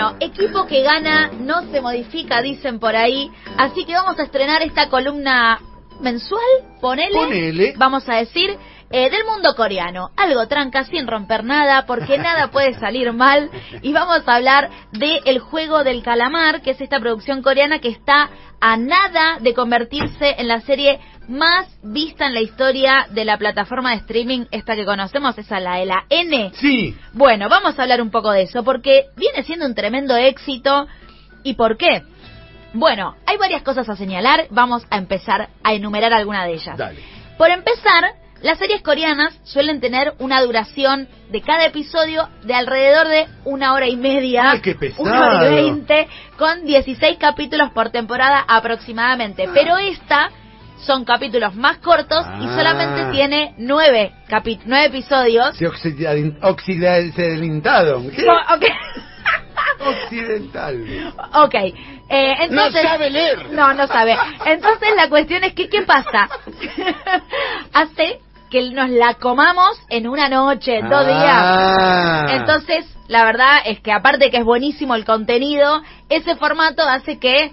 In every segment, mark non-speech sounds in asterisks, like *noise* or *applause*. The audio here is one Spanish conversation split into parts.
Bueno, equipo que gana no se modifica, dicen por ahí. Así que vamos a estrenar esta columna mensual, ponele. Ponele. Vamos a decir, eh, del mundo coreano. Algo tranca sin romper nada, porque *laughs* nada puede salir mal. Y vamos a hablar de El juego del calamar, que es esta producción coreana que está a nada de convertirse en la serie más vista en la historia de la plataforma de streaming, esta que conocemos, esa la de la N. Sí. Bueno, vamos a hablar un poco de eso, porque viene siendo un tremendo éxito. ¿Y por qué? Bueno, hay varias cosas a señalar, vamos a empezar a enumerar alguna de ellas. Dale. Por empezar, las series coreanas suelen tener una duración de cada episodio de alrededor de una hora y media. Ay, qué. Una hora y veinte, con 16 capítulos por temporada aproximadamente. Pero esta son capítulos más cortos y Ah. solamente tiene nueve, capi- nueve episodios. Se oxidadin- occidentado. ¿Qué? Oh, ok. Occidental. Ok, eh, entonces... No sabe leer. No, no sabe. Entonces la cuestión es que, ¿qué pasa? *laughs* Hace que nos la comamos en una noche, en dos días. Ah. Entonces, la verdad es que aparte que es buenísimo el contenido, ese formato hace que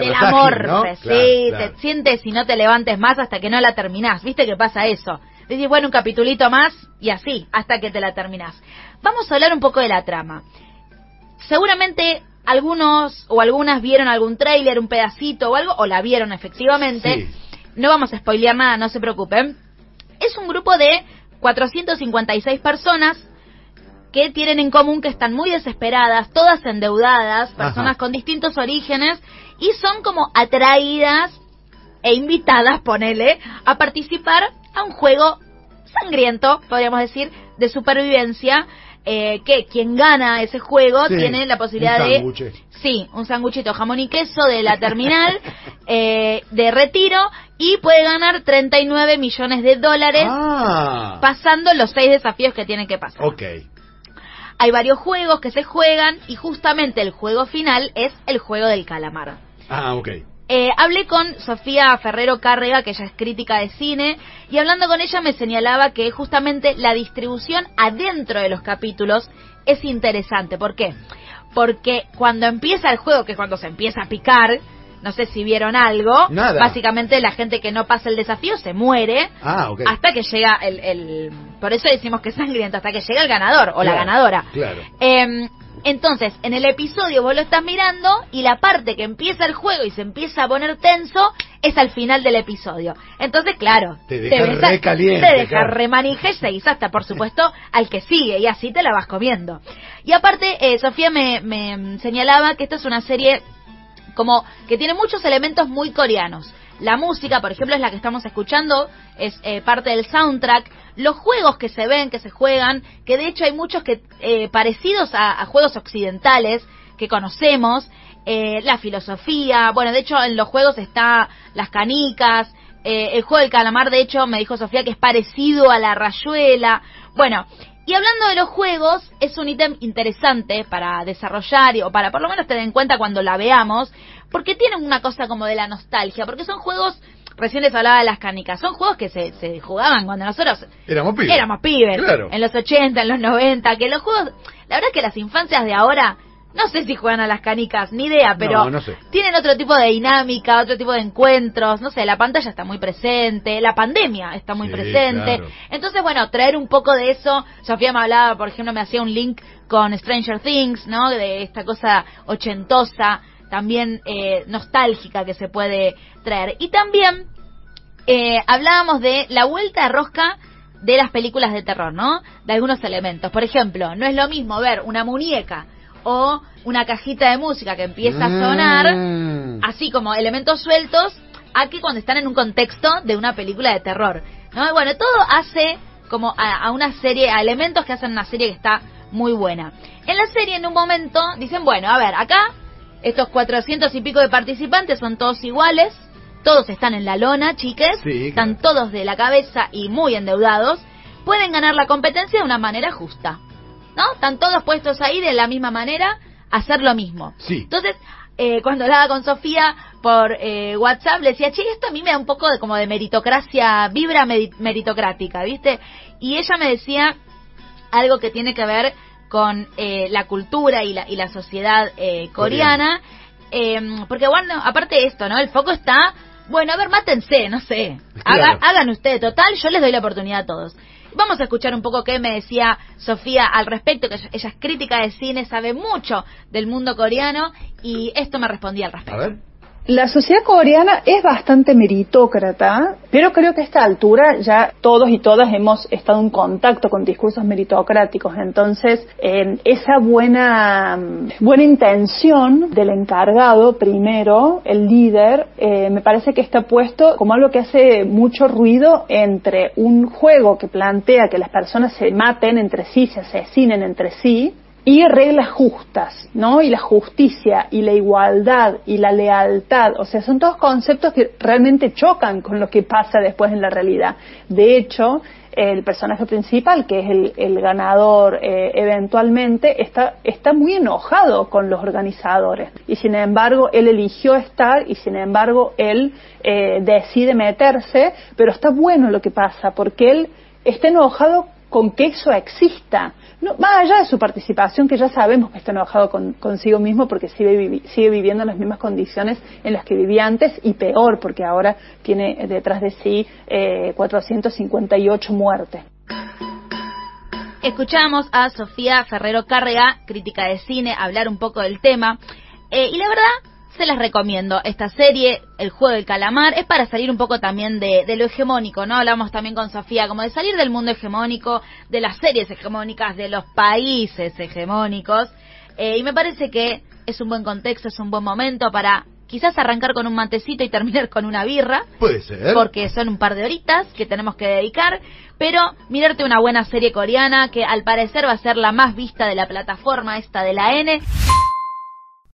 Te morfes, ¿no? sí, Claro, claro. te sientes y no te levantes más hasta que no la terminás. ¿Viste que pasa eso? Decís, bueno, un capitulito más y así, hasta que te la terminás. Vamos a hablar un poco de la trama. Seguramente algunos o algunas vieron algún tráiler, un pedacito o algo, o la vieron efectivamente. Sí. No vamos a spoilear nada, no se preocupen. Es un grupo de 456 personas que tienen en común que están muy desesperadas, todas endeudadas, personas Ajá. con distintos orígenes, y son como atraídas e invitadas, ponele, a participar a un juego sangriento, podríamos decir, de supervivencia, eh, que quien gana ese juego Sí, tiene la posibilidad un de... Sí, un sanguchito jamón y queso de la terminal *laughs* eh, de retiro y puede ganar 39 millones de dólares Ah. pasando los seis desafíos que tienen que pasar. Ok. Hay varios juegos que se juegan y justamente el juego final es el juego del calamar. Ah, ok. Eh, hablé con Sofía Ferrero Cárrega, que ella es crítica de cine, y hablando con ella me señalaba que justamente la distribución adentro de los capítulos es interesante. ¿Por qué? Porque cuando empieza el juego, que es cuando se empieza a picar, no sé si vieron algo, Nada. básicamente la gente que no pasa el desafío se muere Ah, hasta que llega el, el- Por eso decimos que es sangriento, hasta que llega el ganador o la ganadora. Claro. Eh, entonces, en el episodio vos lo estás mirando y la parte que empieza el juego y se empieza a poner tenso es al final del episodio. Entonces, claro, Te deja a- re caliente, Te deja claro. remanija y seguís hasta, por supuesto, *laughs* al que sigue y así te la vas comiendo. Y aparte, eh, Sofía me, me señalaba que esta es una serie como que tiene muchos elementos muy coreanos. La música, por ejemplo, es la que estamos escuchando, es eh, parte del soundtrack. Los juegos que se ven, que se juegan, que de hecho hay muchos que eh, parecidos a, juegos occidentales que conocemos, eh, la filosofía, bueno, de hecho en los juegos está las canicas, eh, el juego del calamar, de hecho, me dijo Sofía que es parecido a la rayuela. Bueno, y hablando de los juegos, es un ítem interesante para desarrollar o para por lo menos tener en cuenta cuando la veamos, porque tienen una cosa como de la nostalgia, porque son juegos, recién les hablaba de las canicas, son juegos que se, se jugaban cuando nosotros Éramos pibes. éramos pibes, Claro. en los 80, en los 90, que los juegos, la verdad es que las infancias de ahora, no sé si juegan a las canicas, ni idea, pero No, no sé. tienen otro tipo de dinámica, otro tipo de encuentros, no sé, la pantalla está muy presente, la pandemia está muy Sí, presente. claro. Entonces, bueno, traer un poco de eso, Sofía me hablaba, por ejemplo, me hacía un link con Stranger Things, ¿no? De esta cosa ochentosa, también eh, nostálgica que se puede traer. Y también eh, hablábamos de la vuelta de rosca de las películas de terror, ¿no? De algunos elementos. Por ejemplo, no es lo mismo ver una muñeca o una cajita de música que empieza a sonar, Mm. así como elementos sueltos, a que cuando están en un contexto de una película de terror. ¿no? Y Bueno, todo hace como a, a una serie, a elementos que hacen una serie que está muy buena. En la serie, en un momento, dicen, bueno, a ver, acá estos 400 y pico de participantes son todos iguales, todos están en la lona, chiques, Sí, están todos de la cabeza y muy endeudados, pueden ganar la competencia de una manera justa. ¿No? Están todos puestos ahí de la misma manera, a hacer lo mismo. Sí. Entonces, eh, cuando hablaba con Sofía por eh, WhatsApp, le decía, che, esto a mí me da un poco de como de meritocracia, vibra meri- meritocrática, ¿viste? Y ella me decía algo que tiene que ver con eh, la cultura y la, y la sociedad eh, coreana. Eh, porque bueno, aparte de esto, ¿no? El foco está, bueno, a ver, mátense, no sé. Haga- Claro. hagan ustedes, total, yo les doy la oportunidad a todos. Vamos a escuchar un poco qué me decía Sofía al respecto, que ella es crítica de cine, sabe mucho del mundo coreano y esto me respondía al A respecto. ver. La sociedad coreana es bastante meritócrata, pero creo que a esta altura ya todos y todas hemos estado en contacto con discursos meritocráticos. Entonces, esa buena, buena intención del encargado, primero, el líder, eh, me parece que está puesto como algo que hace mucho ruido entre un juego que plantea que las personas se maten entre sí, se asesinen entre sí, y reglas justas, ¿no? Y la justicia y la igualdad y la lealtad, o sea, son todos conceptos que realmente chocan con lo que pasa después en la realidad. De hecho, el personaje principal, que es el, el ganador eh, eventualmente, está, está muy enojado con los organizadores. Y sin embargo, él eligió estar y sin embargo, él eh, decide meterse, pero está bueno lo que pasa, porque él está enojado con que eso exista. No, más allá de su participación, que ya sabemos que está enojado con, consigo mismo porque sigue, vivi- sigue viviendo en las mismas condiciones en las que vivía antes y peor, porque ahora tiene detrás de sí eh, 458 muertes. Escuchamos a Sofía Ferrero Cárrega, crítica de cine, hablar un poco del tema. Eh, y la verdad, se las recomiendo. Esta serie, El juego del calamar, es para salir un poco también de, de lo hegemónico, ¿no? Hablamos también con Sofía, como de salir del mundo hegemónico, de las series hegemónicas, de los países hegemónicos. Eh, y me parece que es un buen contexto, es un buen momento para quizás arrancar con un mantecito y terminar con una birra Puede ser. porque son un par de horitas que tenemos que dedicar, pero mirarte una buena serie coreana que al parecer va a ser la más vista de la plataforma esta de la N.